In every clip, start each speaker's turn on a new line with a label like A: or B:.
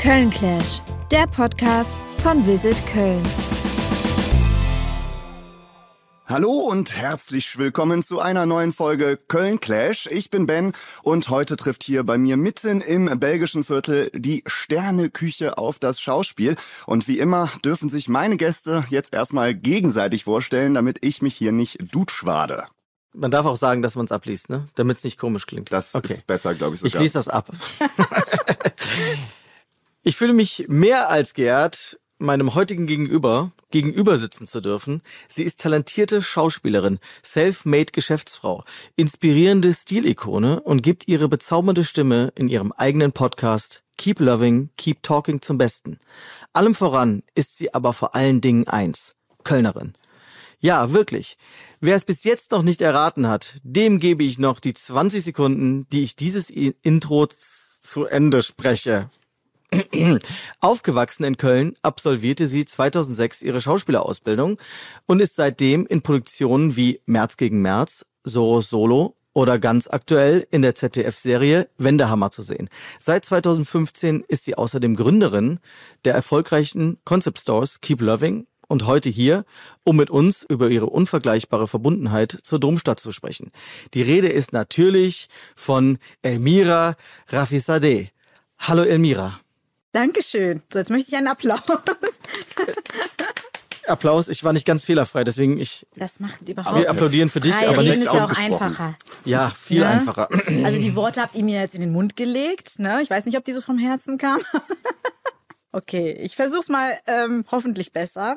A: Köln Clash, der Podcast von Visit Köln.
B: Hallo und herzlich willkommen zu einer neuen Folge Köln Clash. Ich bin Ben und heute trifft hier bei mir mitten im belgischen Viertel die Sterneküche auf das Schauspiel. Und wie immer dürfen sich meine Gäste jetzt erstmal gegenseitig vorstellen, damit ich mich hier nicht dutschwade.
C: Man darf auch sagen, dass man es abliest, ne? Damit es nicht komisch klingt.
B: Das okay. ist besser, glaube ich. Sogar.
C: Ich lese das ab. ich fühle mich mehr als geehrt, meinem heutigen Gegenüber gegenüber sitzen zu dürfen. Sie ist talentierte Schauspielerin, self-made Geschäftsfrau, inspirierende Stilikone und gibt ihre bezaubernde Stimme in ihrem eigenen Podcast Keep Loving, Keep Talking zum Besten. Allem voran ist sie aber vor allen Dingen eins, Kölnerin. Ja, wirklich. Wer es bis jetzt noch nicht erraten hat, dem gebe ich noch die 20 Sekunden, die ich dieses Intro zu Ende spreche. Aufgewachsen in Köln absolvierte sie 2006 ihre Schauspielerausbildung und ist seitdem in Produktionen wie März gegen März, Soros Solo oder ganz aktuell in der ZDF-Serie Wendehammer zu sehen. Seit 2015 ist sie außerdem Gründerin der erfolgreichen Concept Stores Keep Loving und heute hier, um mit uns über ihre unvergleichbare Verbundenheit zur Domstadt zu sprechen. Die Rede ist natürlich von Elmira Rafizadeh. Hallo Elmira.
D: Dankeschön. So, jetzt möchte ich einen Applaus.
C: Applaus, ich war nicht ganz fehlerfrei, deswegen ich.
D: Das macht überhaupt nicht.
C: Wir applaudieren für dich,
D: Frei
C: aber nicht
D: ist ja auch einfacher.
C: Ja, viel
D: Ja?
C: einfacher.
D: Also die Worte habt ihr mir jetzt in den Mund gelegt. Ne? Ich weiß nicht, ob die so vom Herzen kamen. okay, ich versuch's mal ähm, hoffentlich besser.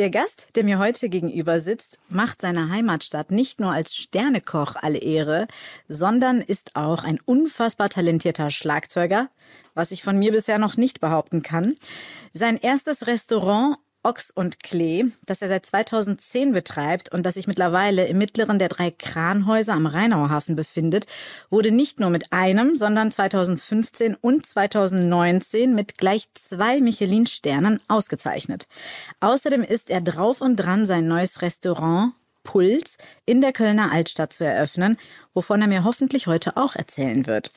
D: Der Gast, der mir heute gegenüber sitzt, macht seiner Heimatstadt nicht nur als Sternekoch alle Ehre, sondern ist auch ein unfassbar talentierter Schlagzeuger, was ich von mir bisher noch nicht behaupten kann. Sein erstes Restaurant Ochs und Klee, das er seit 2010 betreibt und das sich mittlerweile im mittleren der drei Kranhäuser am Rheinauhafen befindet, wurde nicht nur mit einem, sondern 2015 und 2019 mit gleich zwei Michelin-Sternen ausgezeichnet. Außerdem ist er drauf und dran, sein neues Restaurant Puls in der Kölner Altstadt zu eröffnen, wovon er mir hoffentlich heute auch erzählen wird.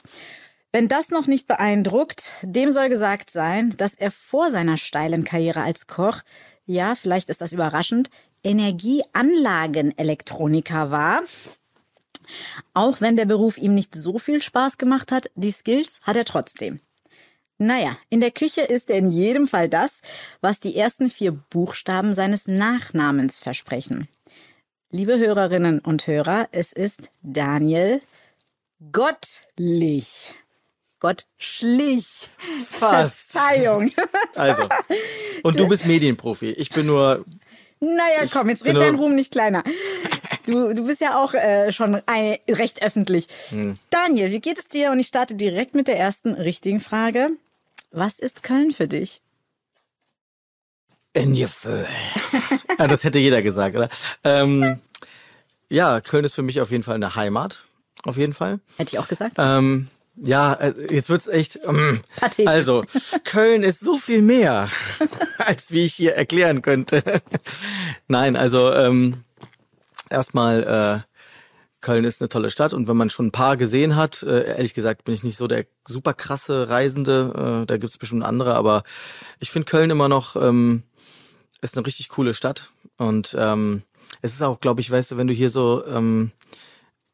D: Wenn das noch nicht beeindruckt, dem soll gesagt sein, dass er vor seiner steilen Karriere als Koch, ja, vielleicht ist das überraschend, Energieanlagenelektroniker war. Auch wenn der Beruf ihm nicht so viel Spaß gemacht hat, die Skills hat er trotzdem. Naja, in der Küche ist er in jedem Fall das, was die ersten vier Buchstaben seines Nachnamens versprechen. Liebe Hörerinnen und Hörer, es ist Daniel Gottlich. Gottschlich.
C: Fast.
D: Verzeihung.
C: Also. Und du bist Medienprofi. Ich bin nur.
D: Naja, komm, jetzt red dein Ruhm nicht kleiner. Du, du bist ja auch äh, schon ein, recht öffentlich.
C: Hm.
D: Daniel, wie geht es dir? Und ich starte direkt mit der ersten richtigen Frage. Was ist Köln für dich?
C: In Gefühl. ja, das hätte jeder gesagt, oder? Ähm, ja, Köln ist für mich auf jeden Fall eine Heimat. Auf jeden Fall.
D: Hätte ich auch gesagt.
C: Ähm, ja, äh, jetzt wird's echt. Ähm,
D: Pathetisch.
C: Also, Köln ist so viel mehr, als wie ich hier erklären könnte. Nein, also ähm, erstmal, äh, Köln ist eine tolle Stadt und wenn man schon ein paar gesehen hat, äh, ehrlich gesagt bin ich nicht so der super krasse Reisende, äh, da gibt's bestimmt andere, aber ich finde Köln immer noch ähm, ist eine richtig coole Stadt und ähm, es ist auch, glaube ich, weißt du, wenn du hier so ähm,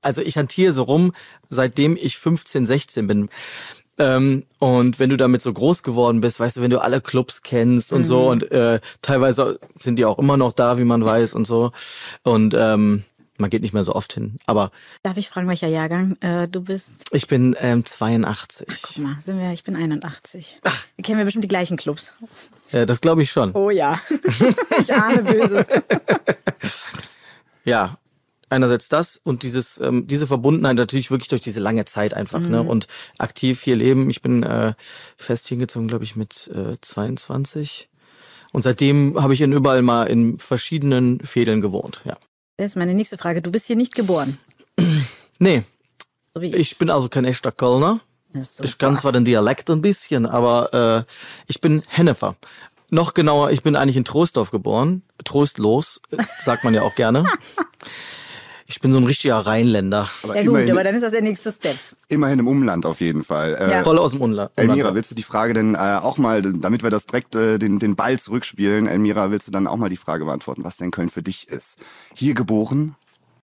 C: also ich hantiere so rum, seitdem ich 15, 16 bin. Ähm, und wenn du damit so groß geworden bist, weißt du, wenn du alle Clubs kennst und so und äh, teilweise sind die auch immer noch da, wie man weiß und so. Und ähm, man geht nicht mehr so oft hin. Aber
D: Darf ich fragen, welcher Jahrgang äh, du bist?
C: ich bin ähm, 82.
D: Guck mal, sind wir, ich bin 81. Wir kennen wir bestimmt die gleichen Clubs.
C: Ja, das glaube ich schon.
D: Oh ja. ich ahne Böses.
C: Ja, einerseits das und dieses ähm, diese Verbundenheit natürlich wirklich durch diese lange Zeit einfach ne und aktiv hier leben. Ich bin äh, fest hingezogen, glaube ich, mit äh, 22 und seitdem habe ich in überall mal in verschiedenen Fädeln gewohnt. Ja,
D: Das ist meine nächste Frage. Du bist hier nicht geboren.
C: nee,
D: So wie ich.
C: ich bin also kein echter Kölner.
D: Ist
C: Ich kann zwar den Dialekt ein bisschen, aber äh, ich bin Hennefer. Noch genauer, ich bin eigentlich in Troisdorf geboren. Trostlos, äh, sagt man ja auch gerne. Ich bin so ein richtiger Rheinländer.
B: Aber
D: ja gut,
B: immerhin,
D: aber dann ist das der nächste Step.
B: immerhin im Umland auf jeden Fall. Äh,
D: Ja.
C: Voll aus dem Unla
B: Elmira, willst du die Frage denn äh, auch mal, damit wir das direkt äh, den, den Ball zurückspielen, Elmira, willst du dann auch mal die Frage beantworten, was denn Köln für dich ist? Hier geboren?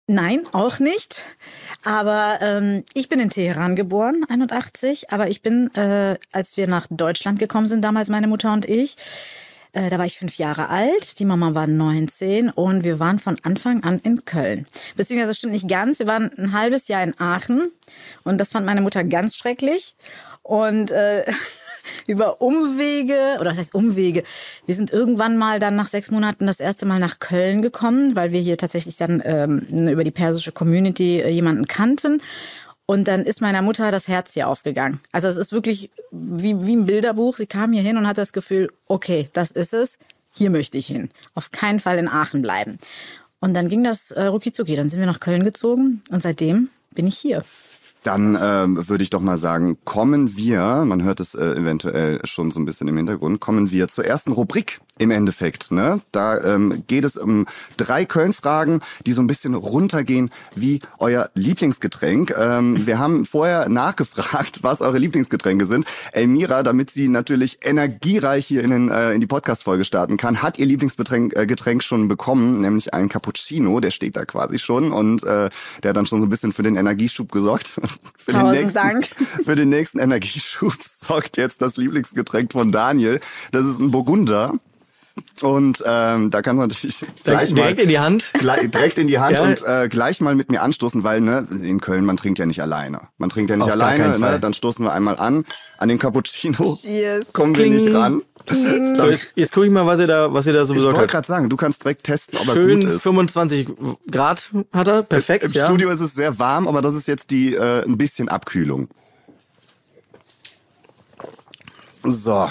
D: Nein, auch nicht. Aber ähm, ich bin in Teheran geboren, 81. Aber ich bin, äh, als wir nach Deutschland gekommen sind, damals meine Mutter und ich, äh, da war ich fünf Jahre alt, die Mama war 19 und wir waren von Anfang an in Köln. Beziehungsweise stimmt nicht ganz, wir waren ein halbes Jahr in Aachen und das fand meine Mutter ganz schrecklich. Und äh, über Umwege, oder was heißt Umwege? Wir sind irgendwann mal dann nach sechs Monaten das erste Mal nach Köln gekommen, weil wir hier tatsächlich dann ähm, über die persische Community äh, jemanden kannten. Und dann ist meiner Mutter das Herz hier aufgegangen. Also es ist wirklich wie, wie ein Bilderbuch. Sie kam hier hin und hatte das Gefühl, okay, das ist es, hier möchte ich hin. Auf keinen Fall in Aachen bleiben. Und dann ging das äh, rucki zucki. Dann sind wir nach Köln gezogen und seitdem bin ich hier.
B: Dann ähm, würde ich doch mal sagen, kommen wir, man hört es äh, eventuell schon so ein bisschen im Hintergrund, kommen wir zur ersten Rubrik im Endeffekt. Ne? Da ähm, geht es um drei Köln-Fragen, die so ein bisschen runtergehen wie euer Lieblingsgetränk. Ähm, wir haben vorher nachgefragt, was eure Lieblingsgetränke sind. Elmira, damit sie natürlich energiereich hier in, den, äh, in die Podcast-Folge starten kann, hat ihr Lieblingsgetränk äh, Getränk schon bekommen, nämlich einen Cappuccino, der steht da quasi schon und äh, der hat dann schon so ein bisschen für den Energieschub gesorgt. Für den,
D: Tausend
B: nächsten,
D: Dank.
B: für den nächsten Energieschub sorgt jetzt das Lieblingsgetränk von Daniel. Das ist ein Burgunder. Und ähm, da kannst du natürlich gleich mal
C: Direkt in die Hand.
B: gleich, direkt in die Hand
C: Ja.
B: und äh, gleich mal mit mir anstoßen, weil ne, in Köln, man trinkt ja nicht alleine. Man trinkt ja nicht
C: Auf
B: alleine, ne? Dann stoßen wir einmal an. An den Cappuccino
D: Cheers.
B: kommen wir nicht
C: Kling.
B: ran.
C: So, jetzt, jetzt gucke ich mal, was ihr da, was ihr da so
B: Ich
C: besorgt
B: wollte
C: habt.
B: gerade sagen, du kannst direkt testen, ob er
C: Schön
B: gut ist.
C: 25 Grad hat er. Perfekt,
B: Im
C: ja.
B: Studio ist es sehr warm, aber das ist jetzt die äh, ein bisschen Abkühlung. So.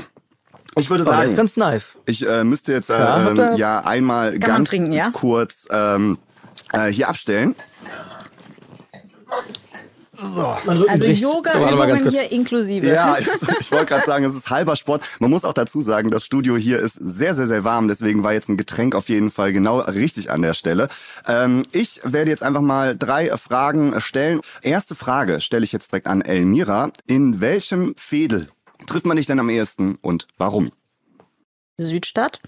B: Ich würde
C: Oh, der ist
B: sagen,
C: ganz nice.
B: ich äh, müsste jetzt äh,
C: Ja,
B: ja einmal ganz
D: trinken, ja?
B: kurz ähm, äh, hier abstellen.
D: Also
C: mal ganz
D: Yoga-Übungen hier inklusive.
B: Ja, also ich wollte gerade sagen, es ist halber Sport. Man muss auch dazu sagen, das Studio hier ist sehr, sehr, sehr warm. Deswegen war jetzt ein Getränk auf jeden Fall genau richtig an der Stelle. Ähm, ich werde jetzt einfach mal drei Fragen stellen. Erste Frage stelle ich jetzt direkt an Elmira. In welchem Fädel trifft man dich denn am ehesten und warum?
D: Südstadt.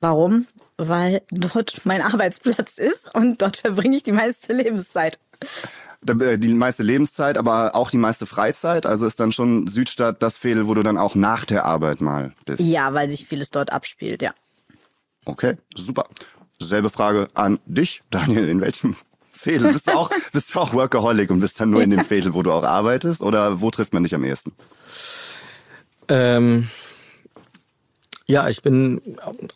D: Warum? Weil dort mein Arbeitsplatz ist und dort verbringe ich die meiste Lebenszeit.
B: Äh, Die meiste Lebenszeit, aber auch die meiste Freizeit. Also ist dann schon Südstadt das Fädel, wo du dann auch nach der Arbeit mal bist.
D: Ja, weil sich vieles dort abspielt, ja.
B: Okay, super. Selbe Frage an dich, Daniel. In welchem Fädel? Bist du auch, bist du auch Workaholic und bist dann nur in dem Fädel, wo du auch arbeitest? Oder wo trifft man dich am ehesten?
C: Ähm, ja, ich bin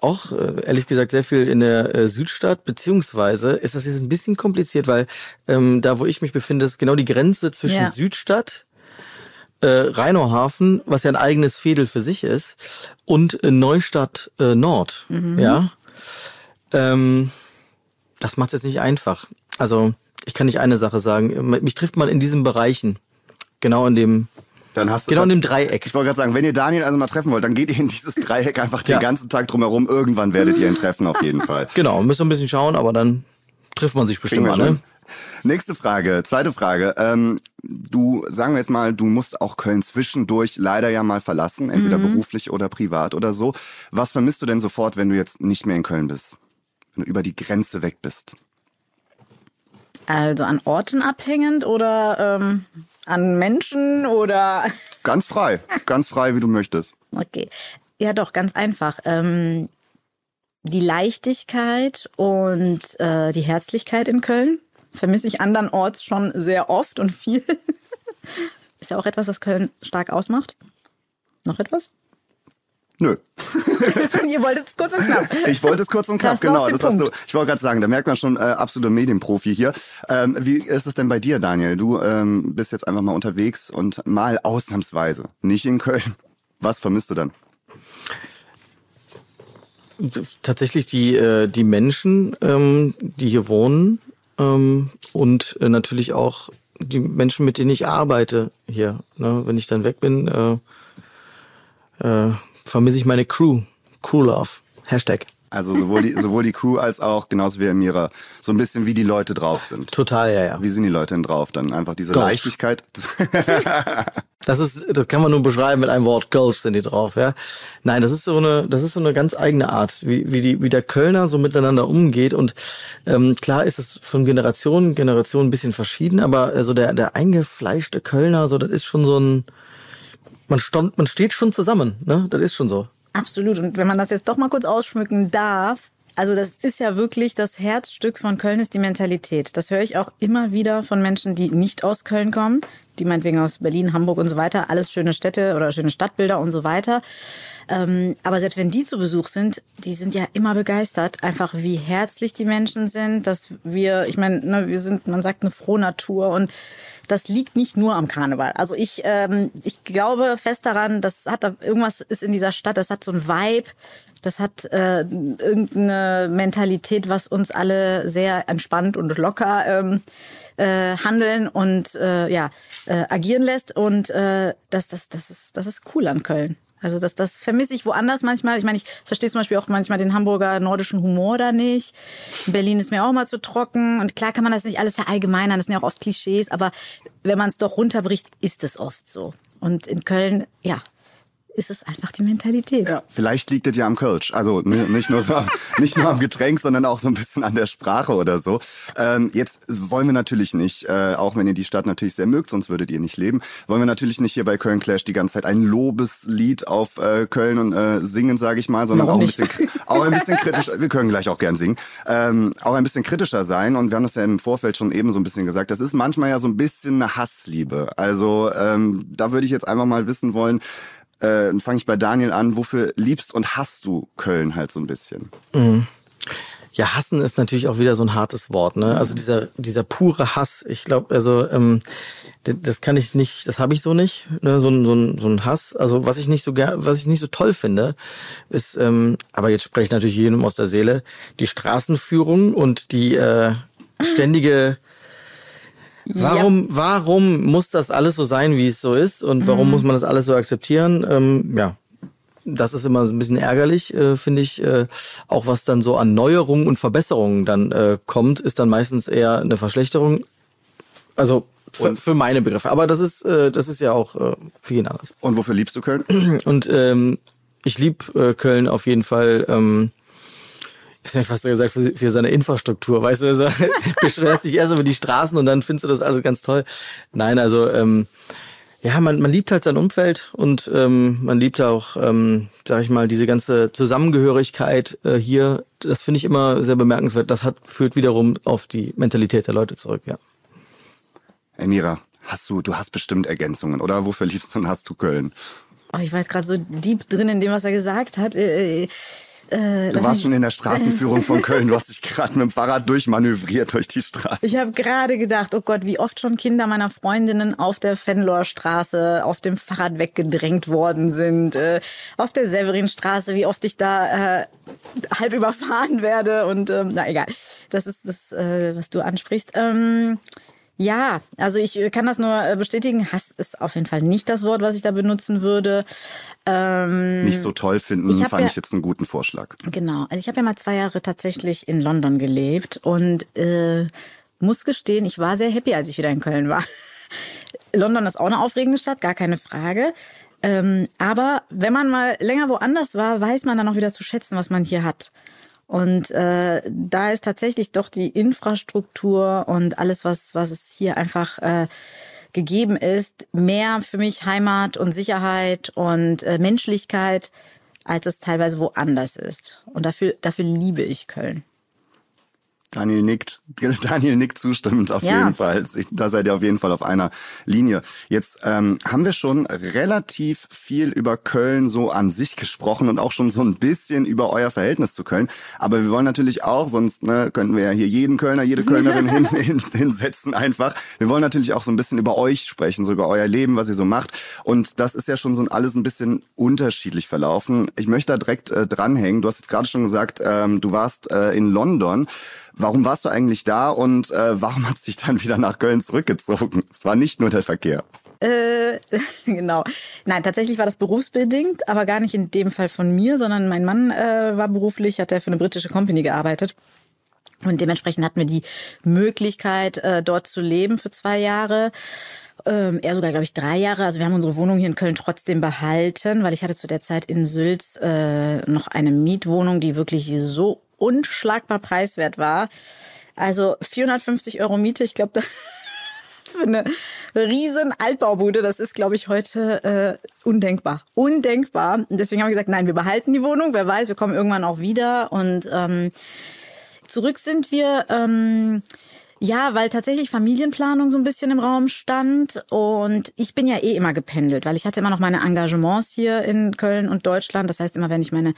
C: auch äh, ehrlich gesagt sehr viel in der äh, Südstadt, beziehungsweise ist das jetzt ein bisschen kompliziert, weil ähm, da, wo ich mich befinde, ist genau die Grenze zwischen
D: Ja.
C: Südstadt, äh, Rheinauhafen, was ja ein eigenes Fädel für sich ist, und äh, Neustadt äh, Nord. Ja. Ähm, das macht es jetzt nicht einfach. Also ich kann nicht eine Sache sagen. Mich trifft man in diesen Bereichen. Genau in dem,
B: Dann hast du
C: genau in dem Dreieck.
B: ich wollte gerade sagen, wenn ihr Daniel also mal treffen wollt, dann geht ihr in dieses Dreieck einfach den
C: Ja.
B: ganzen Tag drumherum. Irgendwann werdet ihr ihn treffen, auf jeden Fall.
C: Genau, müssen wir ein bisschen schauen, aber dann trifft man sich bestimmt mal, ne?
B: Nächste Frage, zweite Frage. Ähm, du, sagen wir jetzt mal, du musst auch Köln zwischendurch leider ja mal verlassen, entweder beruflich oder privat oder so. Was vermisst du denn sofort, wenn du jetzt nicht mehr in Köln bist? Wenn du über die Grenze weg bist?
D: Also an Orten abhängend oder ähm, an Menschen oder
B: Ganz frei, ganz frei, wie du möchtest.
D: okay. Ja, doch, ganz einfach. Ähm, die Leichtigkeit und äh, die Herzlichkeit in Köln vermisse ich andernorts schon sehr oft und viel. Ist ja auch etwas, was Köln stark ausmacht. Noch etwas?
B: Nö.
D: Ihr wolltet es kurz und knapp.
B: Ich wollte es kurz und knapp,
D: Das
B: genau. Das hast du, ich wollte gerade sagen, da merkt man schon äh, absoluter Medienprofi hier. Ähm, wie ist es denn bei dir, Daniel? Du ähm, bist jetzt einfach mal unterwegs und mal ausnahmsweise nicht in Köln. Was vermisst du dann?
C: Tatsächlich die, äh, die Menschen, ähm, die hier wohnen ähm, und äh, natürlich auch die Menschen, mit denen ich arbeite hier. Ne? Wenn ich dann weg bin, äh, äh, vermisse ich meine Crew. Crew Love. Hashtag.
B: Also sowohl die, sowohl die Crew als auch, genauso wie Emira, so ein bisschen wie die Leute drauf sind.
C: Total, ja, ja.
B: Wie sind die Leute denn drauf? Dann einfach diese
C: Gulch.
B: Leichtigkeit.
C: Das ist, das kann man nur beschreiben mit einem Wort. Gulch sind die drauf, ja. Nein, das ist so eine, das ist so eine ganz eigene Art, wie, wie die, wie der Kölner so miteinander umgeht. Und ähm, klar ist es von Generation Generation ein bisschen verschieden, aber also der, der eingefleischte Kölner, so das ist schon so ein, man stand, man steht schon zusammen, ne? Das ist schon so.
D: Absolut. Und wenn man das jetzt doch mal kurz ausschmücken darf, also das ist ja wirklich das Herzstück von Köln ist die Mentalität. Das höre ich auch immer wieder von Menschen, die nicht aus Köln kommen, die meinetwegen aus Berlin, Hamburg und so weiter, alles schöne Städte oder schöne Stadtbilder und so weiter. Ähm, aber selbst wenn die zu Besuch sind, die sind ja immer begeistert, einfach wie herzlich die Menschen sind, dass wir, ich meine, ne, wir sind, man sagt eine frohe Natur und das liegt nicht nur am Karneval. Also ich, ähm, ich glaube fest daran, das hat irgendwas ist in dieser Stadt, das hat so ein Vibe, das hat äh, irgendeine Mentalität, was uns alle sehr entspannt und locker ähm, äh, handeln und äh, ja äh, agieren lässt. Und äh, das, das, das ist, das ist cool an Köln. Also das, das vermisse ich woanders manchmal. Ich meine, ich verstehe zum Beispiel auch manchmal den Hamburger nordischen Humor da nicht. In Berlin ist mir auch mal zu trocken. Und klar kann man das nicht alles verallgemeinern. Das sind ja auch oft Klischees. Aber wenn man es doch runterbricht, ist es oft so. Und in Köln, ja, ist es einfach die Mentalität.
B: Ja, vielleicht liegt es ja am Kölsch. Also n- nicht nur, so, nicht nur am Getränk, sondern auch so ein bisschen an der Sprache oder so. Ähm, jetzt wollen wir natürlich nicht, äh, auch wenn ihr die Stadt natürlich sehr mögt, sonst würdet ihr nicht leben, wollen wir natürlich nicht hier bei Köln Clash die ganze Zeit ein Lobeslied auf äh, Köln und äh, singen, sage ich mal, sondern auch ein,
D: nicht?
B: bisschen, auch ein bisschen kritisch. Wir können gleich auch gern singen. Ähm, auch ein bisschen kritischer sein. Und wir haben das ja im Vorfeld schon eben so ein bisschen gesagt. Das ist manchmal ja so ein bisschen eine Hassliebe. Also ähm, da würde ich jetzt einfach mal wissen wollen, äh, fange ich bei Daniel an. Wofür liebst und hasst du Köln halt so ein bisschen?
C: Ja, hassen ist natürlich auch wieder so ein hartes Wort, ne? Also dieser dieser pure Hass. Ich glaube, also ähm, das kann ich nicht, das habe ich so nicht, ne? So ein so ein so ein Hass. Also was ich nicht so was ich nicht so toll finde, ist, ähm, aber jetzt spreche ich natürlich jedem aus der Seele, die Straßenführung und die äh, ständige Warum, warum muss das alles so sein, wie es so ist? Und warum muss man das alles so akzeptieren? Ähm, ja, das ist immer so ein bisschen ärgerlich, äh, finde ich. Äh, auch was dann so an Neuerungen und Verbesserungen dann äh, kommt, ist dann meistens eher eine Verschlechterung. Also für, für meine Begriffe. Aber das ist, äh, das ist ja auch äh, für jeden anders.
B: Und wofür liebst du Köln?
C: Und ähm, ich lieb äh, Köln auf jeden Fall. Ähm, Jetzt hätte ich fast gesagt, für, für seine Infrastruktur, weißt du, also, beschwerst dich erst über die Straßen und dann findest du das alles ganz toll. Nein, also ähm, ja, man, man liebt halt sein Umfeld und ähm, man liebt auch, ähm, sag ich mal, diese ganze Zusammengehörigkeit äh, hier. Das finde ich immer sehr bemerkenswert. Das hat führt wiederum auf die Mentalität der Leute zurück, ja.
B: Emira, hast du, du hast bestimmt Ergänzungen, oder? Wofür liebst du und hast du Köln?
D: Oh, ich war jetzt gerade so deep drin in dem, was er gesagt hat. Äh, äh,
B: Du warst schon in der Straßenführung von Köln. Du hast dich gerade mit dem Fahrrad durchmanövriert durch die Straße.
D: Ich habe gerade gedacht, oh Gott, wie oft schon Kinder meiner Freundinnen auf der Fenloer Straße auf dem Fahrrad weggedrängt worden sind, äh, auf der Severinstraße, wie oft ich da äh, halb überfahren werde und ähm, na egal, das ist das, äh, was du ansprichst. Ähm, ja, also ich äh, kann das nur äh, bestätigen. Hass ist auf jeden Fall nicht das Wort, was ich da benutzen würde. Ähm,
B: Nicht so toll finden,
D: Ich
B: fand
D: ja-
B: ich jetzt einen guten Vorschlag.
D: Genau. Also ich habe ja mal zwei Jahre tatsächlich in London gelebt und äh, muss gestehen, ich war sehr happy, als ich wieder in Köln war. London ist auch eine aufregende Stadt, gar keine Frage. Ähm, aber wenn man mal länger woanders war, weiß man dann auch wieder zu schätzen, was man hier hat. Und äh, da ist tatsächlich doch die Infrastruktur und alles, was, was es hier einfach äh, gegeben ist, mehr für mich Heimat und Sicherheit und äh, Menschlichkeit, als es teilweise woanders ist. Und dafür, dafür liebe ich Köln.
B: Daniel nickt. Daniel nickt zustimmend auf
D: Ja.
B: jeden Fall. Da seid ihr auf jeden Fall auf einer Linie. Jetzt ähm, haben wir schon relativ viel über Köln so an sich gesprochen und auch schon so ein bisschen über euer Verhältnis zu Köln. Aber wir wollen natürlich auch, sonst ne, könnten wir ja hier jeden Kölner, jede Kölnerin hin, hin, hinsetzen einfach. Wir wollen natürlich auch so ein bisschen über euch sprechen, so über euer Leben, was ihr so macht. Und das ist ja schon so alles ein bisschen unterschiedlich verlaufen. Ich möchte da direkt äh, dranhängen. Du hast jetzt gerade schon gesagt, ähm, du warst äh, in London. Warum warst du eigentlich da und äh, warum hast du dich dann wieder nach Köln zurückgezogen? Es war nicht nur der Verkehr.
D: äh, genau. Nein, tatsächlich war das berufsbedingt, aber gar nicht in dem Fall von mir, sondern mein Mann äh, war beruflich, hat er für eine britische Company gearbeitet. Und dementsprechend hatten wir die Möglichkeit, äh, dort zu leben für zwei Jahre. Ähm, er sogar, glaube ich, drei Jahre. Also wir haben unsere Wohnung hier in Köln trotzdem behalten, weil ich hatte zu der Zeit in Sülz äh, noch eine Mietwohnung, die wirklich so unschlagbar preiswert war. Also 450 Euro Miete, ich glaube, für eine riesen Altbaubude, das ist, glaube ich, heute äh, undenkbar. Undenkbar. Und deswegen haben wir gesagt, nein, wir behalten die Wohnung. Wer weiß, wir kommen irgendwann auch wieder. Und ähm, zurück sind wir. Ähm, ja, weil tatsächlich Familienplanung so ein bisschen im Raum stand und ich bin ja eh immer gependelt, weil ich hatte immer noch meine Engagements hier in Köln und Deutschland. Das heißt, immer wenn ich meine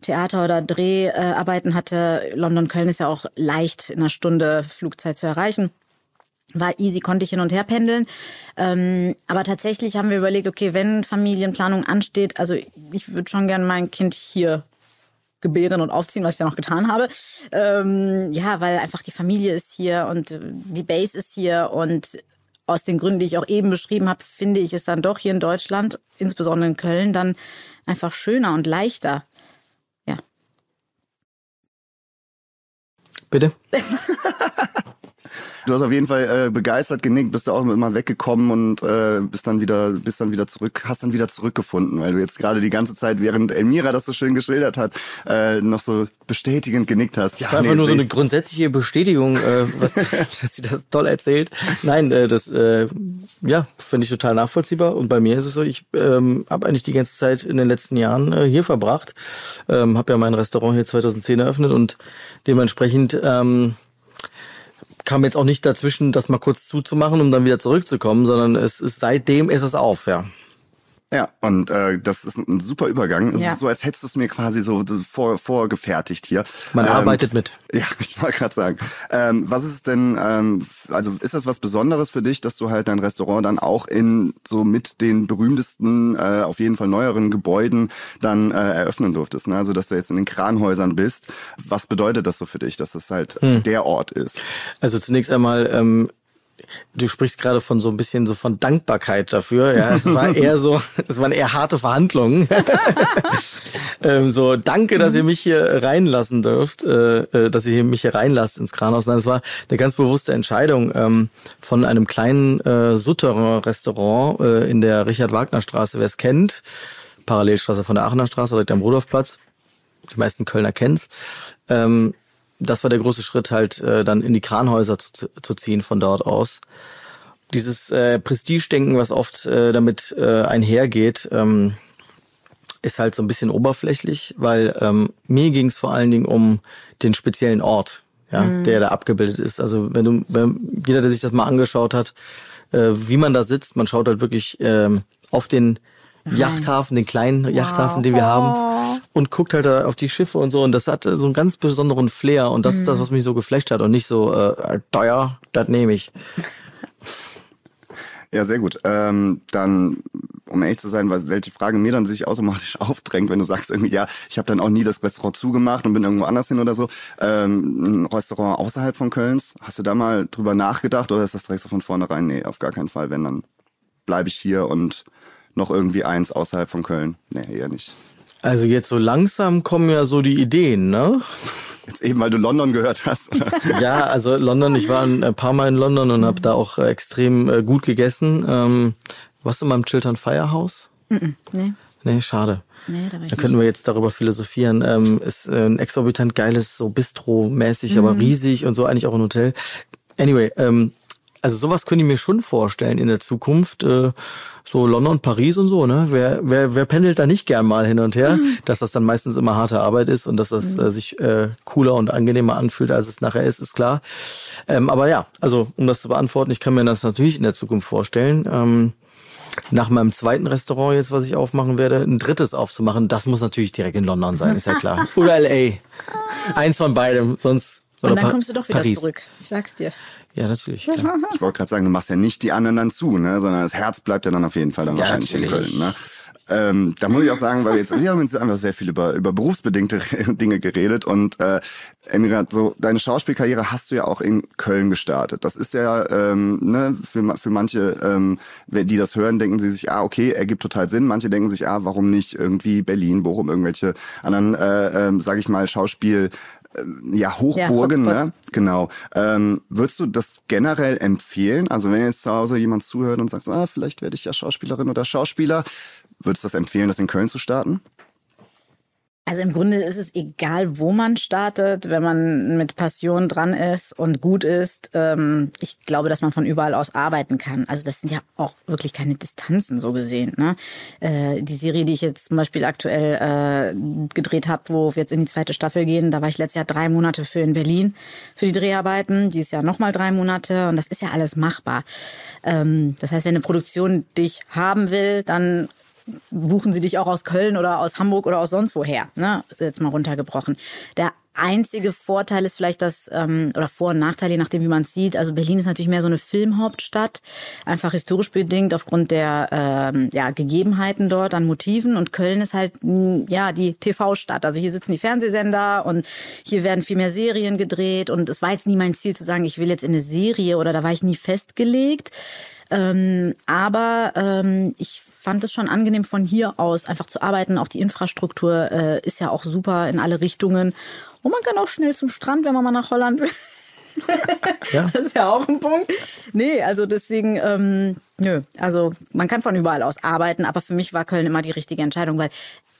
D: Theater- oder Dreharbeiten hatte, London, Köln ist ja auch leicht in einer Stunde Flugzeit zu erreichen war easy, konnte ich hin und her pendeln. Ähm, aber tatsächlich haben wir überlegt, okay, wenn Familienplanung ansteht, also ich würde schon gerne mein Kind hier gebären und aufziehen, was ich ja noch getan habe. Ähm, ja, weil einfach die Familie ist hier und äh, die Base ist hier und aus den Gründen, die ich auch eben beschrieben habe, finde ich es dann doch hier in Deutschland, insbesondere in Köln, dann einfach schöner und leichter. Ja.
C: Bitte?
B: Du hast auf jeden Fall äh, begeistert genickt, bist du auch immer weggekommen und äh, bist dann wieder, bist dann wieder zurück, hast dann wieder zurückgefunden, weil du jetzt gerade die ganze Zeit, während Elmira das so schön geschildert hat, äh, noch so bestätigend genickt hast.
C: Ja, das war einfach nee, nur so eine grundsätzliche Bestätigung, äh, was, dass sie das toll erzählt. Nein, äh, das äh, ja finde ich total nachvollziehbar. Und bei mir ist es so, ich ähm, habe eigentlich die ganze Zeit in den letzten Jahren äh, hier verbracht, ähm, habe ja mein Restaurant hier 2010 eröffnet und dementsprechend ähm, kam jetzt auch nicht dazwischen, das mal kurz zuzumachen, um dann wieder zurückzukommen, sondern es ist seitdem ist es auf, ja.
B: Ja, und äh, das ist ein super Übergang. Es
D: Ja.
B: ist so, als hättest du es mir quasi so vor, vorgefertigt hier.
C: Man
B: Ähm,
C: arbeitet mit.
B: Ja, ich wollte gerade sagen. Ähm, was ist denn, ähm, also ist das was Besonderes für dich, dass du halt dein Restaurant dann auch in so mit den berühmtesten, äh, auf jeden Fall neueren Gebäuden dann äh, eröffnen durftest? Ne? Also dass du jetzt in den Kranhäusern bist. Was bedeutet das so für dich, dass das halt der Ort ist?
C: Also zunächst einmal, ähm, du sprichst gerade von so ein bisschen so von Dankbarkeit dafür. Ja, es war eher so, es waren eher harte Verhandlungen. ähm, so, danke, dass ihr mich hier reinlassen dürft, äh, äh, dass ihr mich hier reinlasst ins Kranhaus. Nein, es war eine ganz bewusste Entscheidung ähm, von einem kleinen äh, Souterrain-Restaurant äh, in der Richard-Wagner-Straße, wer es kennt. Parallelstraße von der Aachener Straße, direkt am Rudolfplatz. Die meisten Kölner kennen's. Ähm, das war der große Schritt, halt äh, dann in die Kranhäuser zu, zu ziehen von dort aus. Dieses äh, Prestigedenken, was oft äh, damit äh, einhergeht, ähm, ist halt so ein bisschen oberflächlich, weil ähm, mir ging es vor allen Dingen um den speziellen Ort, ja, der da abgebildet ist. Also wenn du, wenn jeder, der sich das mal angeschaut hat, äh, wie man da sitzt, man schaut halt wirklich ähm, auf den Yachthafen, den kleinen Yachthafen, den wir haben, und guckt halt da auf die Schiffe und so. Und das hat äh, so einen ganz besonderen Flair. Und das ist das, was mich so geflasht hat. Und nicht so äh, teuer, das nehme ich.
B: Ja, sehr gut. Ähm, dann, um ehrlich zu sein, welche Frage mir dann sich automatisch aufdrängt, wenn du sagst irgendwie, ja, ich habe dann auch nie das Restaurant zugemacht und bin irgendwo anders hin oder so. Ähm, ein Restaurant außerhalb von Kölns, hast du da mal drüber nachgedacht oder ist das direkt so von vornherein? Nee, auf gar keinen Fall. Wenn, dann bleibe ich hier und noch irgendwie eins außerhalb von Köln. Nee, eher nicht.
C: Also jetzt so langsam kommen ja so die Ideen, ne?
B: Jetzt eben, weil du London gehört hast. Oder?
C: Ja, also London, ich war ein paar Mal in London und habe da auch äh, extrem äh, gut gegessen. Ähm, warst du mal im Chiltern Firehouse?
D: Nee,
C: Nee, schade.
D: nee, da war ich
C: Da könnten wir jetzt darüber philosophieren. Ähm, ist äh, ein exorbitant geiles, so Bistro-mäßig, aber riesig und so eigentlich auch ein Hotel. Anyway, ähm, also sowas könnte ich mir schon vorstellen in der Zukunft. Äh, so London, Paris und so, ne? Wer, wer, wer pendelt da nicht gern mal hin und her? Dass das dann meistens immer harte Arbeit ist und dass das äh, sich äh, cooler und angenehmer anfühlt, als es nachher ist, ist klar. Ähm, aber ja, also um das zu beantworten, ich kann mir das natürlich in der Zukunft vorstellen. Ähm, nach meinem zweiten Restaurant jetzt, was ich aufmachen werde, ein drittes aufzumachen, das muss natürlich direkt in London sein, ist ja klar. Oder LA. Eins von beidem, sonst. Oder
D: Und dann
C: Pa-
D: kommst du doch wieder
C: Paris.
D: zurück. Ich sag's dir.
C: Ja, natürlich. Klar.
B: Ich wollte gerade sagen, du machst ja nicht die anderen dann zu, ne? sondern das Herz bleibt ja dann auf jeden Fall dann
C: Ja,
B: wahrscheinlich in
C: natürlich.
B: Köln. Ne? ähm, da muss ich auch sagen, weil wir jetzt, wir haben jetzt einfach sehr viel über, über berufsbedingte Dinge geredet und äh, Emirat, so deine Schauspielkarriere hast du ja auch in Köln gestartet. Das ist ja ähm, ne, für, für manche, ähm, die das hören, denken sie sich, ah, okay, ergibt total Sinn. Manche denken sich, ah, warum nicht irgendwie Berlin, Bochum, irgendwelche anderen, äh, äh, sage ich mal, Schauspiel ja, Hochburgen, ja, ne? Genau. Ähm, würdest du das generell empfehlen? Also wenn jetzt zu Hause jemand zuhört und sagt, ah, vielleicht werde ich ja Schauspielerin oder Schauspieler, würdest du das empfehlen, das in Köln zu starten?
D: Also im Grunde ist es egal, wo man startet, wenn man mit Passion dran ist und gut ist. Ähm, ich glaube, dass man von überall aus arbeiten kann. Also das sind ja auch wirklich keine Distanzen so gesehen. Ne? Äh, die Serie, die ich jetzt zum Beispiel aktuell äh, gedreht habe, wo wir jetzt in die zweite Staffel gehen, da war ich letztes Jahr drei Monate für in Berlin für die Dreharbeiten. Dieses Jahr nochmal drei Monate und das ist ja alles machbar. Ähm, das heißt, wenn eine Produktion dich haben will, dann buchen sie dich auch aus Köln oder aus Hamburg oder aus sonst woher, ne? Jetzt mal runtergebrochen. Der einzige Vorteil ist vielleicht das, ähm, oder Vor- und Nachteil, je nachdem, wie man es sieht. Also Berlin ist natürlich mehr so eine Filmhauptstadt, einfach historisch bedingt aufgrund der ähm, ja, Gegebenheiten dort an Motiven. Und Köln ist halt ja die TV-Stadt. Also hier sitzen die Fernsehsender und hier werden viel mehr Serien gedreht. Und es war jetzt nie mein Ziel zu sagen, ich will jetzt in eine Serie oder da war ich nie festgelegt. Ähm, aber ähm, ich fand es schon angenehm von hier aus einfach zu arbeiten. Auch die Infrastruktur äh, ist ja auch super in alle Richtungen. Und man kann auch schnell zum Strand, wenn man mal nach Holland will. ja. Das ist ja auch ein Punkt. Nee, also deswegen, ähm, nö. Also man kann von überall aus arbeiten, aber für mich war Köln immer die richtige Entscheidung, weil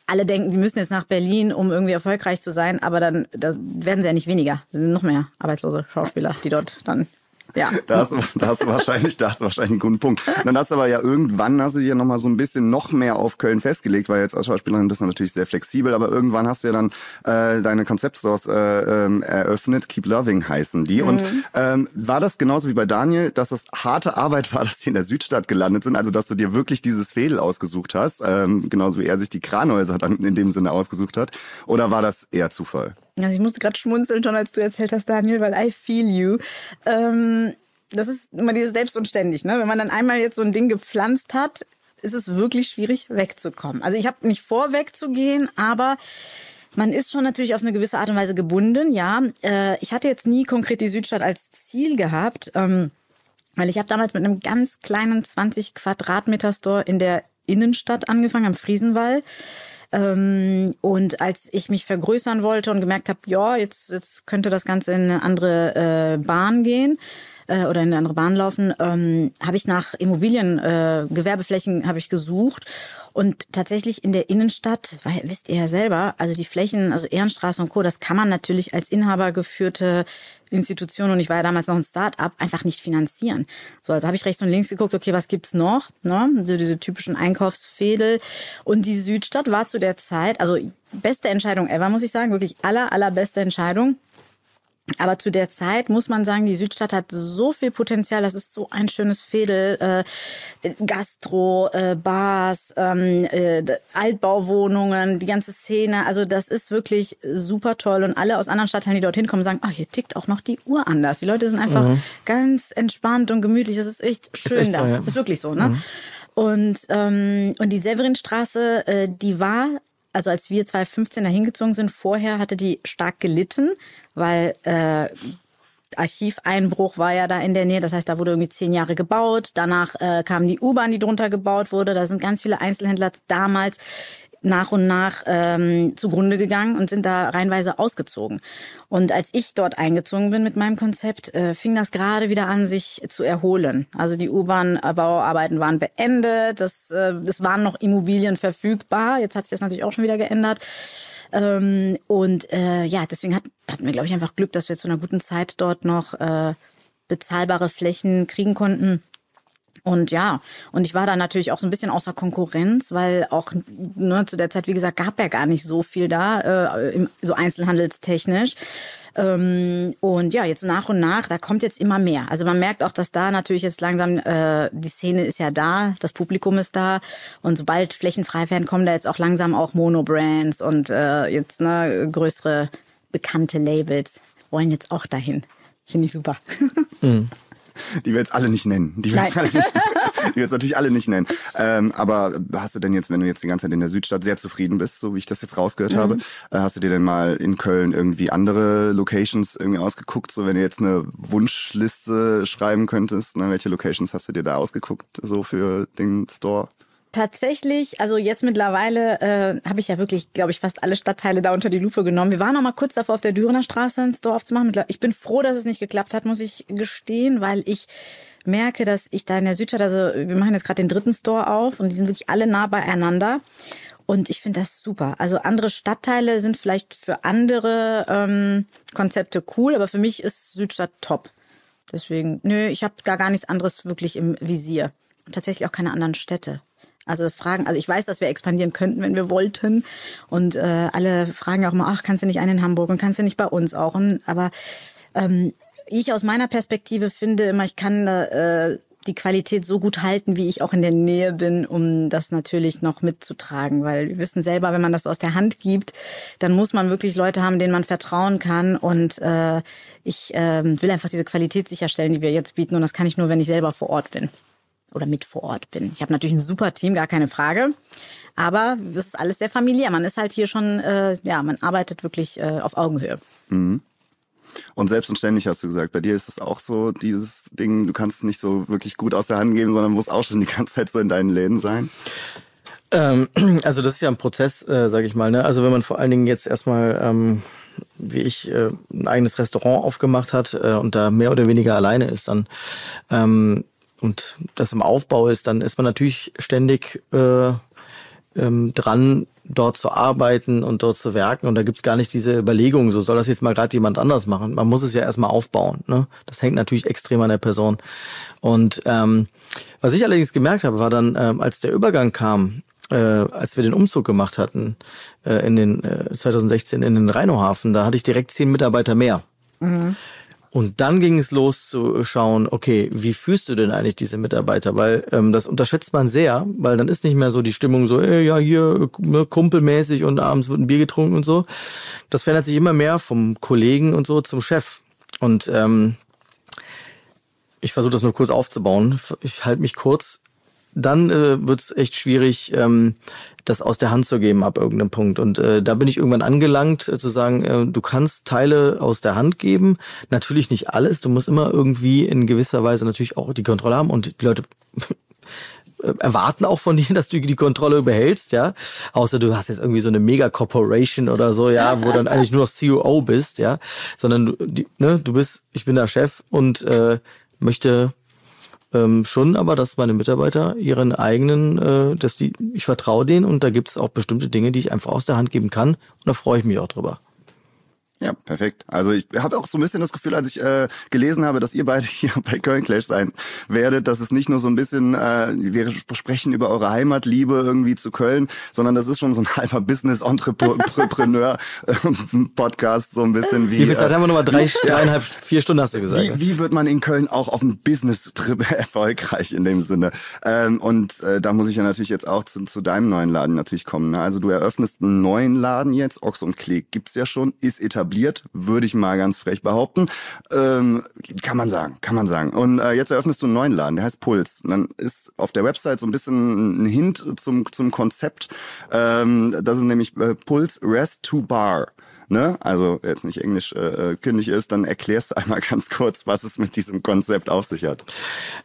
D: alle denken, die müssen jetzt nach Berlin, um irgendwie erfolgreich zu sein, aber dann da werden sie ja nicht weniger. Sie sind noch mehr arbeitslose Schauspieler, die dort dann ja.
B: Da hast, du, da hast du wahrscheinlich, da hast du wahrscheinlich einen guten Punkt. Dann hast du aber ja irgendwann hast du dir noch mal so ein bisschen noch mehr auf Köln festgelegt, weil jetzt als Schauspielerin bist du natürlich sehr flexibel, aber irgendwann hast du ja dann äh, deine Konzeptstores äh, ähm, eröffnet, Keep Loving heißen die. Mhm. Und ähm, war das genauso wie bei Daniel, dass das harte Arbeit war, dass die in der Südstadt gelandet sind, also dass du dir wirklich dieses Fädel ausgesucht hast, ähm, genauso wie er sich die Kranhäuser dann in dem Sinne ausgesucht hat, oder war das eher Zufall?
D: Also ich musste gerade schmunzeln schon, als du erzählt hast, Daniel, weil I feel you. Ähm, das ist immer dieses Selbst und ständig. Ne? Wenn man dann einmal jetzt so ein Ding gepflanzt hat, ist es wirklich schwierig wegzukommen. Also ich habe nicht vor, wegzugehen, aber man ist schon natürlich auf eine gewisse Art und Weise gebunden. Ja, äh, ich hatte jetzt nie konkret die Südstadt als Ziel gehabt, ähm, weil ich habe damals mit einem ganz kleinen 20 Quadratmeter Store in der Innenstadt angefangen, am Friesenwall. Ähm, und als ich mich vergrößern wollte und gemerkt habe, ja, jetzt, jetzt könnte das Ganze in eine andere äh, Bahn gehen, äh, oder in eine andere Bahn laufen, ähm, habe ich nach Immobilien, äh, Gewerbeflächen habe ich gesucht und tatsächlich in der Innenstadt, weil wisst ihr ja selber, also die Flächen, also Ehrenstraße und Co., das kann man natürlich als Inhaber geführte Institution und ich war ja damals noch ein Start-up, einfach nicht finanzieren. So, also habe ich rechts und links geguckt, okay, was gibt's noch? Ne? So diese typischen Einkaufsfädel. Und die Südstadt war zu der Zeit, also beste Entscheidung ever, muss ich sagen, wirklich aller, allerbeste Entscheidung. Aber zu der Zeit muss man sagen, die Südstadt hat so viel Potenzial. Das ist so ein schönes Fädel. Äh, Gastro, äh, Bars, ähm, äh, Altbauwohnungen, die ganze Szene. Also das ist wirklich super toll. Und alle aus anderen Stadtteilen, die dorthin kommen, sagen, ah, hier tickt auch noch die Uhr anders. Die Leute sind einfach mhm. ganz entspannt und gemütlich. Das ist echt schön ist echt da. So, ja. Ist wirklich so, ne? Mhm. Und, ähm, und die Severinstraße, äh, die war also als wir 2015 da hingezogen sind, vorher hatte die stark gelitten, weil äh, Archiveinbruch war ja da in der Nähe. Das heißt, da wurde irgendwie zehn Jahre gebaut. Danach äh, kam die U-Bahn, die drunter gebaut wurde. Da sind ganz viele Einzelhändler damals nach und nach ähm, zugrunde gegangen und sind da reinweise ausgezogen. Und als ich dort eingezogen bin mit meinem Konzept, äh, fing das gerade wieder an, sich zu erholen. Also die U-Bahn-Bauarbeiten waren beendet, das, äh, es waren noch Immobilien verfügbar. Jetzt hat sich das natürlich auch schon wieder geändert. Ähm, und äh, ja, deswegen hat, hatten wir, glaube ich, einfach Glück, dass wir zu einer guten Zeit dort noch äh, bezahlbare Flächen kriegen konnten und ja, und ich war da natürlich auch so ein bisschen außer Konkurrenz, weil auch ne, zu der Zeit, wie gesagt, gab ja gar nicht so viel da, äh, im, so einzelhandelstechnisch. Ähm, und ja, jetzt nach und nach, da kommt jetzt immer mehr. Also man merkt auch, dass da natürlich jetzt langsam, äh, die Szene ist ja da, das Publikum ist da. Und sobald Flächen frei werden, kommen da jetzt auch langsam auch Monobrands und äh, jetzt ne, größere bekannte Labels wollen jetzt auch dahin. Finde ich super.
B: Mhm. Die wir jetzt alle nicht nennen. Die wir, alle nicht, die jetzt natürlich alle nicht nennen. Ähm, aber hast du denn jetzt, wenn du jetzt die ganze Zeit in der Südstadt sehr zufrieden bist, so wie ich das jetzt rausgehört mhm. habe, äh, hast du dir denn mal in Köln irgendwie andere Locations irgendwie ausgeguckt? So wenn du jetzt eine Wunschliste schreiben könntest, ne, welche Locations hast du dir da ausgeguckt, so für den Store?
D: Tatsächlich, also jetzt mittlerweile äh, habe ich ja wirklich, glaube ich, fast alle Stadtteile da unter die Lupe genommen. Wir waren noch mal kurz davor, auf der Dürener Straße ein Store aufzumachen. Ich bin froh, dass es nicht geklappt hat, muss ich gestehen, weil ich merke, dass ich da in der Südstadt, also wir machen jetzt gerade den dritten Store auf und die sind wirklich alle nah beieinander. Und ich finde das super. Also andere Stadtteile sind vielleicht für andere ähm, Konzepte cool, aber für mich ist Südstadt top. Deswegen, nö, ich habe da gar nichts anderes wirklich im Visier. Und tatsächlich auch keine anderen Städte. Also das Fragen, also ich weiß, dass wir expandieren könnten, wenn wir wollten. Und äh, alle fragen ja auch immer, ach, kannst du nicht einen in Hamburg und kannst du nicht bei uns auch? Und, aber ähm, ich aus meiner Perspektive finde immer, ich kann äh, die Qualität so gut halten, wie ich auch in der Nähe bin, um das natürlich noch mitzutragen. Weil wir wissen selber, wenn man das aus der Hand gibt, dann muss man wirklich Leute haben, denen man vertrauen kann. Und äh, ich äh, will einfach diese Qualität sicherstellen, die wir jetzt bieten. Und das kann ich nur, wenn ich selber vor Ort bin oder mit vor Ort bin. Ich habe natürlich ein super Team, gar keine Frage. Aber das ist alles sehr familiär. Man ist halt hier schon, äh, ja, man arbeitet wirklich äh, auf Augenhöhe.
B: Mhm. Und selbst und ständig hast du gesagt, bei dir ist es auch so, dieses Ding, du kannst es nicht so wirklich gut aus der Hand geben, sondern muss auch schon die ganze Zeit so in deinen Läden sein.
C: Ähm, also das ist ja ein Prozess, äh, sage ich mal. Ne? Also wenn man vor allen Dingen jetzt erstmal, ähm, wie ich, äh, ein eigenes Restaurant aufgemacht hat äh, und da mehr oder weniger alleine ist, dann ähm, und das im Aufbau ist, dann ist man natürlich ständig äh, ähm, dran, dort zu arbeiten und dort zu werken. Und da gibt's gar nicht diese Überlegung, so soll das jetzt mal gerade jemand anders machen. Man muss es ja erstmal aufbauen. Ne? Das hängt natürlich extrem an der Person. Und ähm, was ich allerdings gemerkt habe, war dann, ähm, als der Übergang kam, äh, als wir den Umzug gemacht hatten äh, in den äh, 2016 in den Rheinohafen, da hatte ich direkt zehn Mitarbeiter mehr. Mhm. Und dann ging es los zu schauen, okay, wie führst du denn eigentlich diese Mitarbeiter? Weil ähm, das unterschätzt man sehr, weil dann ist nicht mehr so die Stimmung so, ey, ja, hier ne, kumpelmäßig und abends wird ein Bier getrunken und so. Das verändert sich immer mehr vom Kollegen und so zum Chef. Und ähm, ich versuche das nur kurz aufzubauen. Ich halte mich kurz. Dann äh, wird es echt schwierig, ähm, das aus der Hand zu geben ab irgendeinem Punkt. Und äh, da bin ich irgendwann angelangt, äh, zu sagen, äh, du kannst Teile aus der Hand geben, natürlich nicht alles. Du musst immer irgendwie in gewisser Weise natürlich auch die Kontrolle haben und die Leute erwarten auch von dir, dass du die Kontrolle behältst, ja. Außer du hast jetzt irgendwie so eine Mega-Corporation oder so, ja, wo dann eigentlich nur noch CEO bist, ja. Sondern du, die, ne, du bist, ich bin der Chef und äh, möchte ähm, schon aber, dass meine Mitarbeiter ihren eigenen, äh, dass die, ich vertraue denen und da gibt es auch bestimmte Dinge, die ich einfach aus der Hand geben kann und da freue ich mich auch drüber.
B: Ja, perfekt. Also ich habe auch so ein bisschen das Gefühl, als ich äh, gelesen habe, dass ihr beide hier bei Köln Clash sein werdet, dass es nicht nur so ein bisschen, äh, wir sprechen über eure Heimatliebe irgendwie zu Köln, sondern das ist schon so ein halber Business-Entrepreneur-Podcast, so ein bisschen wie...
C: Wie viel Zeit äh, haben wir nochmal? Drei, dreieinhalb, vier Stunden hast du gesagt.
B: Wie, wie wird man in Köln auch auf dem Business-Trip erfolgreich in dem Sinne? Ähm, und äh, da muss ich ja natürlich jetzt auch zu, zu deinem neuen Laden natürlich kommen. Ne? Also du eröffnest einen neuen Laden jetzt, Ochs und Klee gibt's ja schon, ist etabliert etabliert, würde ich mal ganz frech behaupten. Ähm, kann man sagen, kann man sagen. Und äh, jetzt eröffnest du einen neuen Laden, der heißt Puls. Und dann ist auf der Website so ein bisschen ein Hint zum, zum Konzept. Ähm, das ist nämlich äh, Puls Rest to Bar. Ne? Also jetzt nicht englisch äh, kündig ist, dann erklärst du einmal ganz kurz, was es mit diesem Konzept auf sich hat.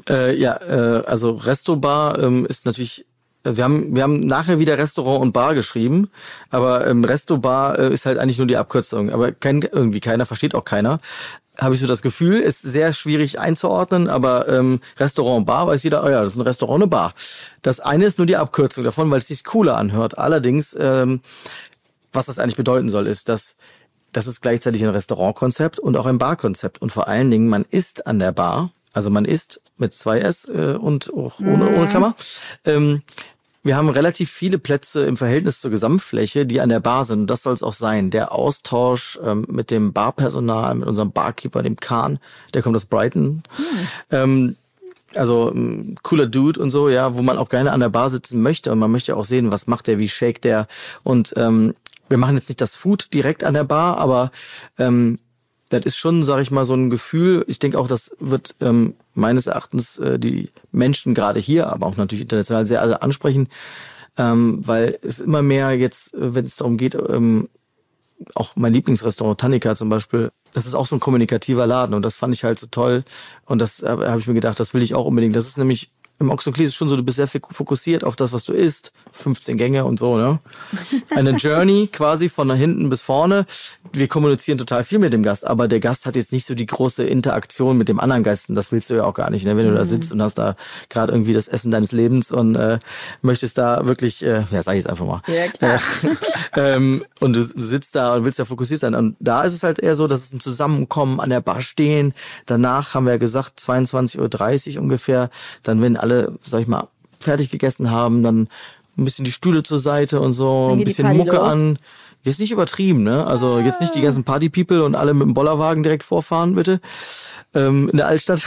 C: Äh, ja, äh, also Restobar ähm, ist natürlich wir haben, wir haben nachher wieder Restaurant und Bar geschrieben, aber ähm, Resto Bar äh, ist halt eigentlich nur die Abkürzung. Aber kein, irgendwie keiner, versteht auch keiner. Habe ich so das Gefühl, ist sehr schwierig einzuordnen, aber ähm, Restaurant Bar weiß jeder, oh ja, das ist ein Restaurant, eine Bar. Das eine ist nur die Abkürzung davon, weil es sich cooler anhört. Allerdings, ähm, was das eigentlich bedeuten soll, ist, dass das ist gleichzeitig ein Restaurantkonzept und auch ein Barkonzept. Und vor allen Dingen, man isst an der Bar, also man isst mit zwei S äh, und auch ohne, ohne mhm. Klammer. Ähm, wir haben relativ viele Plätze im Verhältnis zur Gesamtfläche, die an der Bar sind. Und das soll es auch sein. Der Austausch ähm, mit dem Barpersonal, mit unserem Barkeeper, dem Kahn, der kommt aus Brighton. Hm. Ähm, also ähm, cooler Dude und so, ja, wo man auch gerne an der Bar sitzen möchte und man möchte auch sehen, was macht der, wie shake der und ähm, wir machen jetzt nicht das Food direkt an der Bar, aber ähm, das ist schon, sag ich mal, so ein Gefühl. Ich denke auch, das wird ähm, meines Erachtens äh, die Menschen gerade hier, aber auch natürlich international sehr also ansprechen, ähm, weil es immer mehr jetzt, äh, wenn es darum geht, ähm, auch mein Lieblingsrestaurant Tannika zum Beispiel, das ist auch so ein kommunikativer Laden und das fand ich halt so toll und das äh, habe ich mir gedacht, das will ich auch unbedingt. Das ist nämlich im Ochsenklee ist es schon so, du bist sehr fokussiert auf das, was du isst. 15 Gänge und so, ne? Eine Journey quasi von nach hinten bis vorne. Wir kommunizieren total viel mit dem Gast, aber der Gast hat jetzt nicht so die große Interaktion mit dem anderen Gästen. Das willst du ja auch gar nicht, ne? Wenn du da mhm. sitzt und hast da gerade irgendwie das Essen deines Lebens und äh, möchtest da wirklich, äh, ja, sag ich jetzt einfach mal.
D: Ja, klar.
C: Äh, ähm, und du sitzt da und willst ja fokussiert sein. Und da ist es halt eher so, dass es ein Zusammenkommen an der Bar stehen. Danach haben wir ja gesagt, 22.30 Uhr ungefähr. Dann, wenn alle, sag ich mal, fertig gegessen haben, dann ein bisschen die Stühle zur Seite und so, ein bisschen Mucke los. an. Jetzt nicht übertrieben, ne? Also jetzt nicht die ganzen Party-People und alle mit dem Bollerwagen direkt vorfahren, bitte. Ähm, in der Altstadt.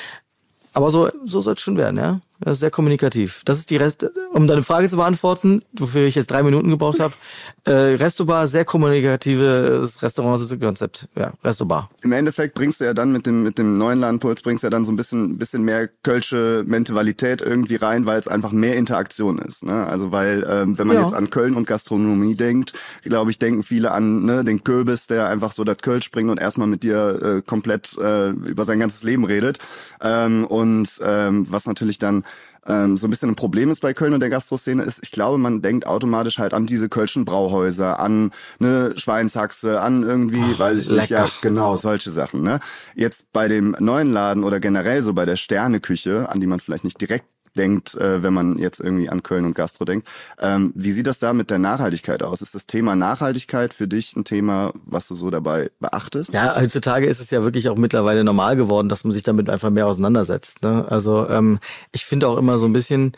C: Aber so, so soll es schon werden, ja? Das ist sehr kommunikativ. Das ist die Rest, um deine Frage zu beantworten, wofür ich jetzt drei Minuten gebraucht habe. Äh, Restobar, sehr kommunikatives Restaurantkonzept. Ja, Restobar.
B: Im Endeffekt bringst du ja dann mit dem, mit dem neuen Ladenpuls bringst du ja dann so ein bisschen, bisschen mehr kölsche Mentalität irgendwie rein, weil es einfach mehr Interaktion ist. Ne? Also weil, ähm, wenn man ja. jetzt an Köln und Gastronomie denkt, glaube ich, denken viele an ne, den Köbis, der einfach so das Kölsch bringt und erstmal mit dir äh, komplett äh, über sein ganzes Leben redet. Ähm, und ähm, was natürlich dann ähm, so ein bisschen ein Problem ist bei Köln und der Gastroszene ist, ich glaube, man denkt automatisch halt an diese Kölschen Brauhäuser, an eine Schweinshaxe, an irgendwie, oh, weiß ich lecker. nicht, ja, genau, solche Sachen. Ne? Jetzt bei dem neuen Laden oder generell so bei der Sterneküche, an die man vielleicht nicht direkt denkt, äh, wenn man jetzt irgendwie an Köln und Gastro denkt. Ähm, wie sieht das da mit der Nachhaltigkeit aus? Ist das Thema Nachhaltigkeit für dich ein Thema, was du so dabei beachtest?
C: Ja, heutzutage ist es ja wirklich auch mittlerweile normal geworden, dass man sich damit einfach mehr auseinandersetzt. Ne? Also ähm, ich finde auch immer so ein bisschen,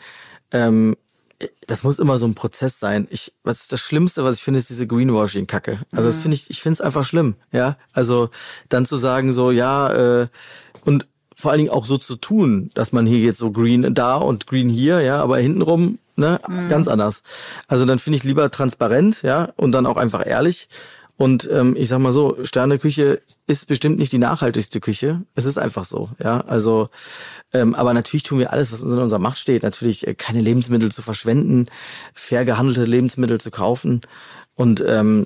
C: ähm, das muss immer so ein Prozess sein. Ich, was ist das Schlimmste, was ich finde, ist diese Greenwashing-Kacke. Also das mhm. finde ich, ich finde es einfach schlimm. Ja, also dann zu sagen so, ja äh, und vor allen Dingen auch so zu tun, dass man hier jetzt so green da und green hier, ja, aber hintenrum, ne, mhm. ganz anders. Also dann finde ich lieber transparent, ja, und dann auch einfach ehrlich. Und ähm, ich sag mal so, Sterneküche ist bestimmt nicht die nachhaltigste Küche. Es ist einfach so, ja. Also, ähm, aber natürlich tun wir alles, was in unserer Macht steht. Natürlich äh, keine Lebensmittel zu verschwenden, fair gehandelte Lebensmittel zu kaufen und ähm,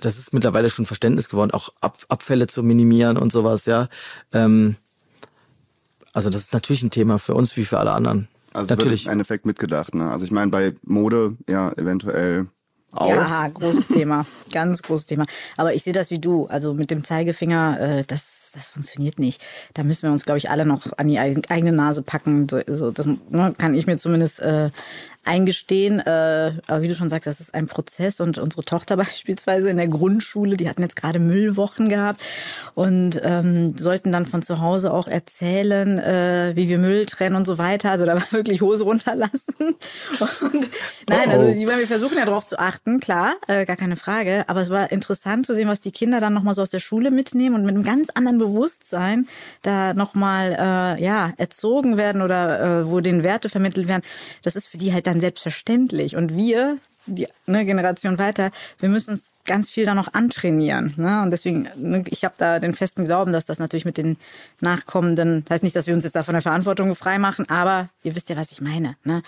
C: das ist mittlerweile schon Verständnis geworden, auch Ab Abfälle zu minimieren und sowas, ja. Ähm, also das ist natürlich ein Thema für uns wie für alle anderen.
B: Also natürlich. im Endeffekt mitgedacht. Ne? Also ich meine, bei Mode ja eventuell auch.
D: Ja, großes Thema, ganz großes Thema. Aber ich sehe das wie du. Also mit dem Zeigefinger, äh, das, das funktioniert nicht. Da müssen wir uns, glaube ich, alle noch an die eigene Nase packen. So, das ne, kann ich mir zumindest äh, eingestehen. Äh, aber wie du schon sagst, das ist ein Prozess und unsere Tochter beispielsweise in der Grundschule, die hatten jetzt gerade Müllwochen gehabt und ähm, sollten dann von zu Hause auch erzählen, äh, wie wir Müll trennen und so weiter. Also da war wirklich Hose runterlassen. Und nein, also die, wir versuchen ja darauf zu achten, klar, äh, gar keine Frage. Aber es war interessant zu sehen, was die Kinder dann nochmal so aus der Schule mitnehmen und mit einem ganz anderen Bewusstsein da nochmal äh, ja, erzogen werden oder äh, wo den Werte vermittelt werden. Das ist für die halt dann dann selbstverständlich. Und wir, die ne, Generation weiter, wir müssen uns ganz viel da noch antrainieren. Ne? Und deswegen, ne, ich habe da den festen Glauben, dass das natürlich mit den Nachkommenden, das heißt nicht, dass wir uns jetzt da von der Verantwortung frei machen, aber ihr wisst ja, was ich meine. Ne?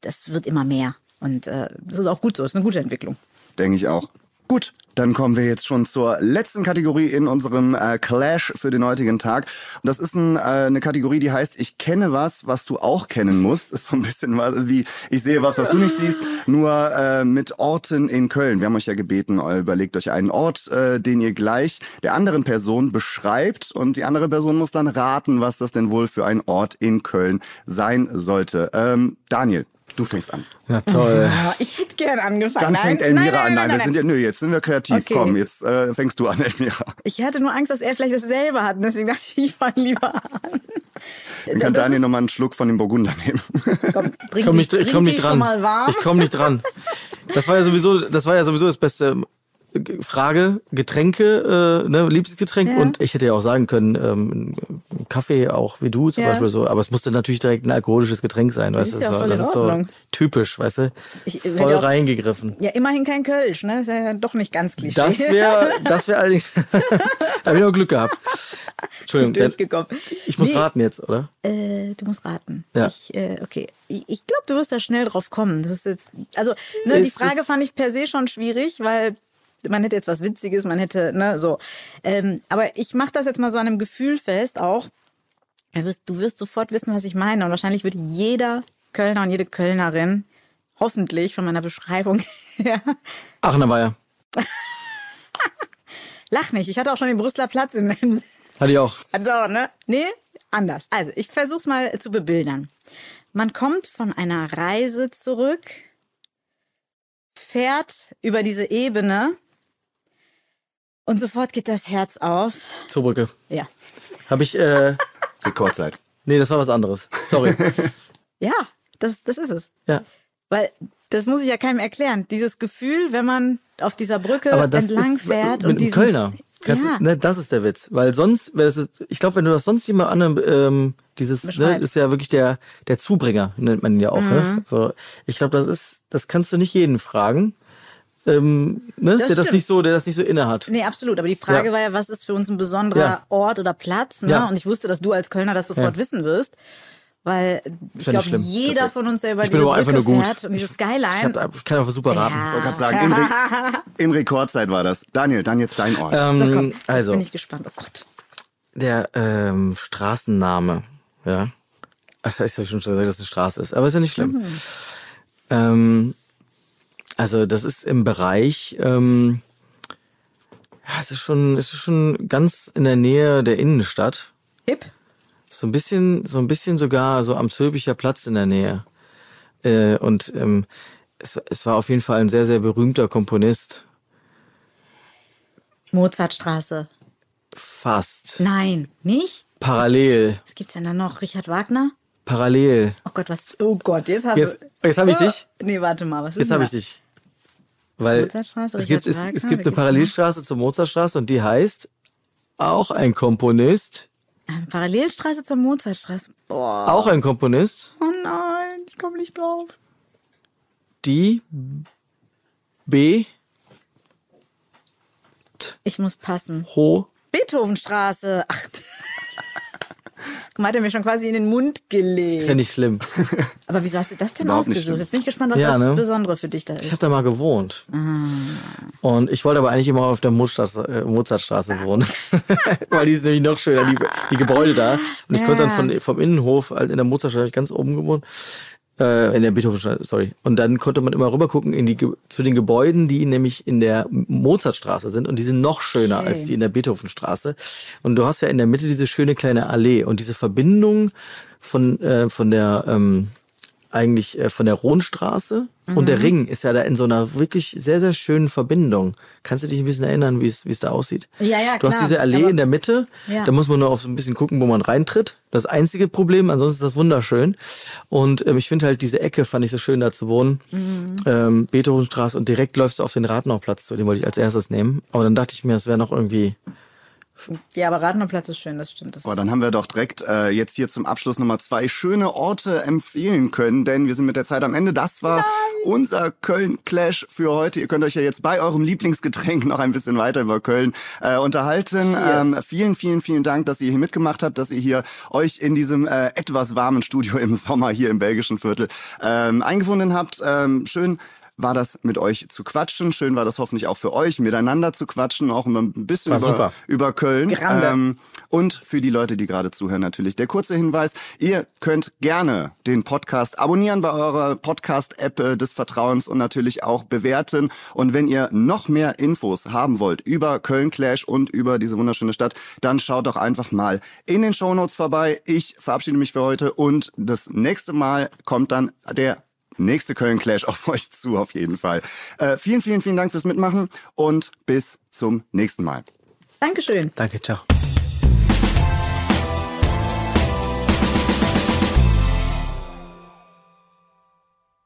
D: Das wird immer mehr. Und äh, das ist auch gut so, das ist eine gute Entwicklung.
B: Denke ich auch. Gut, dann kommen wir jetzt schon zur letzten Kategorie in unserem äh, Clash für den heutigen Tag. Und das ist ein, äh, eine Kategorie, die heißt, ich kenne was, was du auch kennen musst. Ist so ein bisschen was wie, ich sehe was, was du nicht siehst, nur äh, mit Orten in Köln. Wir haben euch ja gebeten, äh, überlegt euch einen Ort, äh, den ihr gleich der anderen Person beschreibt und die andere Person muss dann raten, was das denn wohl für ein Ort in Köln sein sollte. Ähm, Daniel, Du fängst an.
C: Ja, toll.
D: Ich hätte gern angefangen.
B: Dann fängt Elmira nein, nein, nein, an. Nein, wir sind ja, nö, jetzt sind wir kreativ. Okay. Komm, jetzt äh, fängst du an, Elmira.
D: Ich hatte nur Angst, dass er vielleicht dasselbe hat. Und deswegen dachte ich, ich fange lieber an.
B: Dann kann das Daniel nochmal einen Schluck von dem Burgunder nehmen.
C: Komm, trink komm nicht, ich komm nicht dran. Ich komme nicht dran. Das war ja sowieso, das war ja sowieso das beste Frage, Getränke, äh, ne, Lieblingsgetränk. Ja. Und ich hätte ja auch sagen können, ähm, Kaffee auch wie du zum
D: Ja.
C: Beispiel so, aber es musste natürlich direkt ein alkoholisches Getränk sein, weißt
D: ist
C: du?
D: ja
C: so, das ist so typisch, weißt du?
D: Ich-
C: Voll
D: auch-
C: reingegriffen.
D: Ja, immerhin kein Kölsch, ne? Ist ja doch nicht ganz Klischee.
C: Das wäre, das wäre allerdings, da habe ich noch Glück gehabt. Entschuldigung,
D: durchgekommen.
C: ich muss
D: Nee,
C: raten jetzt, oder?
D: Äh, du musst raten.
C: Ja.
D: Ich, äh, okay. Ich, ich glaube, du wirst da schnell drauf kommen. Das ist jetzt, also, ne, die
C: Ist
D: Frage
C: es-
D: fand ich per se schon schwierig, weil man hätte jetzt was Witziges, man hätte, ne, so. Ähm, aber ich mache das jetzt mal so an einem Gefühl fest auch. Du wirst, du wirst sofort wissen, was ich meine. Und wahrscheinlich wird jeder Kölner und jede Kölnerin hoffentlich von meiner Beschreibung her.
C: Aachener Weiher.
D: Lach nicht. Ich hatte auch schon den Brüsseler Platz im, im
C: Hatte ich auch.
D: Also, ne? Nee, anders. Also, ich versuch's mal zu bebildern. Man kommt von einer Reise zurück, fährt über diese Ebene und sofort geht das Herz auf.
C: Zoobrücke.
D: Ja.
C: Habe ich, äh,
B: Rekordzeit.
C: nee, das war was anderes. Sorry.
D: Ja, das, das ist es.
C: Ja.
D: Weil das muss ich ja keinem erklären. Dieses Gefühl, wenn man auf dieser Brücke
C: Aber das
D: entlang
C: ist
D: fährt
C: mit
D: und
C: dem
D: diesen,
C: Kölner. Kannst
D: Ja.
C: du, ne, das ist der Witz. Weil sonst, ich glaube, wenn du das sonst jemand anderem, ähm, dieses, ne, ist ja wirklich der, der Zubringer, nennt man ihn ja auch.
D: Mhm.
C: Ne? So, ich glaube, das ist, das kannst du nicht jeden fragen, ähm, ne,
D: Das
C: der das
D: stimmt.
C: nicht so, der das nicht so inne hat.
D: Nee, absolut. Aber die Frage
C: Ja.
D: war ja, was ist für uns ein besonderer
C: Ja.
D: Ort oder Platz? Ne?
C: Ja.
D: Und ich wusste, dass du als Kölner das sofort wissen wirst. Weil ich glaube, jeder
C: Perfekt.
D: von uns, der über
C: Ich
D: diese Brücke fährt und dieses
C: Ich,
D: Skyline.
C: hab, ich kann einfach super raten.
B: Ich wollte sagen, in, Re in Rekordzeit war das. Daniel, dann jetzt dein Ort.
C: Ähm,
D: so, komm, jetzt
C: also,
D: bin ich gespannt. Oh Gott.
C: der ähm, Straßenname, ja. Das heißt, ich habe schon gesagt, dass es eine Straße ist, aber ist ja nicht schlimm.
D: Mhm.
C: Ähm, also das ist im Bereich, ähm, ja, es ist schon, es ist schon ganz in der Nähe der Innenstadt.
D: Hip.
C: So ein bisschen, so ein bisschen sogar so am Zülpicher Platz in der Nähe. Äh, und ähm, es, es war auf jeden Fall ein sehr, sehr berühmter Komponist.
D: Mozartstraße.
C: Fast.
D: Nein, nicht?
C: Parallel.
D: Was gibt's denn da noch? Richard Wagner?
C: Parallel.
D: Oh Gott, was? Oh Gott, jetzt hast
C: Jetzt,
D: du.
C: jetzt habe ich dich.
D: Nee, warte mal, was ist
C: Jetzt habe ich dich. Weil es gibt, es, es gibt eine Parallelstraße zur Mozartstraße und die heißt auch ein Komponist.
D: Eine Parallelstraße zur Mozartstraße. Boah.
C: Auch ein Komponist.
D: Oh nein, ich komme nicht drauf.
C: Die B.
D: Ich muss passen.
C: Ho.
D: Beethovenstraße. Ach. Guck mal, hat er mir schon quasi in den Mund gelegt.
C: Ist ja nicht schlimm.
D: Aber wieso hast du das denn
B: Überhaupt
D: ausgesucht? Jetzt bin ich gespannt, was
C: Ja,
D: das
C: ne?
D: Besondere für dich da ist.
C: Ich habe da mal gewohnt. Und ich wollte aber eigentlich immer auf der Mozartstraße, äh, Mozartstraße wohnen. Weil die ist nämlich noch schöner, die, die Gebäude da. Und ich konnte dann
D: Ja.
C: von, vom Innenhof, halt in der Mozartstraße ganz oben gewohnt. Äh, in der Beethovenstraße, sorry. Und dann konnte man immer rüber gucken in die, zu den Gebäuden, die nämlich in der Mozartstraße sind. Und die sind noch schöner
D: Schön.
C: als die in der Beethovenstraße. Und du hast ja in der Mitte diese schöne kleine Allee. Und diese Verbindung von, äh, von der, ähm, eigentlich äh, von der Rohnstraße und
D: Mhm.
C: der Ring ist ja da in so einer wirklich sehr, sehr schönen Verbindung. Kannst du dich ein bisschen erinnern, wie es wie es da aussieht?
D: Ja, ja,
C: Du hast
D: klar.
C: diese Allee
D: Aber-
C: in der Mitte,
D: Ja.
C: da muss man nur auf so ein bisschen gucken, wo man reintritt. Das einzige Problem, ansonsten ist das wunderschön. Und ähm, ich finde halt diese Ecke, fand ich so schön, da zu wohnen.
D: Mhm.
C: Ähm, Beethovenstraße und direkt läufst du auf den Rathenauplatz zu, den wollte ich als erstes nehmen. Aber dann dachte ich mir, es wäre noch irgendwie
D: Ja, aber Rathenauerplatz ist schön, das stimmt. Das
B: Boah, dann haben wir doch direkt äh, jetzt hier zum Abschluss nochmal zwei schöne Orte empfehlen können, denn wir sind mit der Zeit am Ende. Das war unser Köln-Clash für heute. Ihr könnt euch ja jetzt bei eurem Lieblingsgetränk noch ein bisschen weiter über Köln äh, unterhalten. Ähm, vielen, vielen, vielen Dank, dass ihr hier mitgemacht habt, dass ihr hier euch in diesem äh, etwas warmen Studio im Sommer hier im belgischen Viertel ähm, eingefunden habt. Ähm, schön war das mit euch zu quatschen. Schön war das hoffentlich auch für euch, miteinander zu quatschen, auch immer ein bisschen über,
C: super.
B: über Köln. Ähm, und für die Leute, die gerade zuhören, natürlich der kurze Hinweis. Ihr könnt gerne den Podcast abonnieren bei eurer Podcast-App äh, des Vertrauens und natürlich auch bewerten. Und wenn ihr noch mehr Infos haben wollt über Köln Clash und über diese wunderschöne Stadt, dann schaut doch einfach mal in den Shownotes vorbei. Ich verabschiede mich für heute und das nächste Mal kommt dann der nächste Köln Clash auf euch zu, auf jeden Fall. Äh, vielen, vielen, vielen Dank fürs Mitmachen und bis zum nächsten Mal.
D: Dankeschön.
C: Danke, ciao.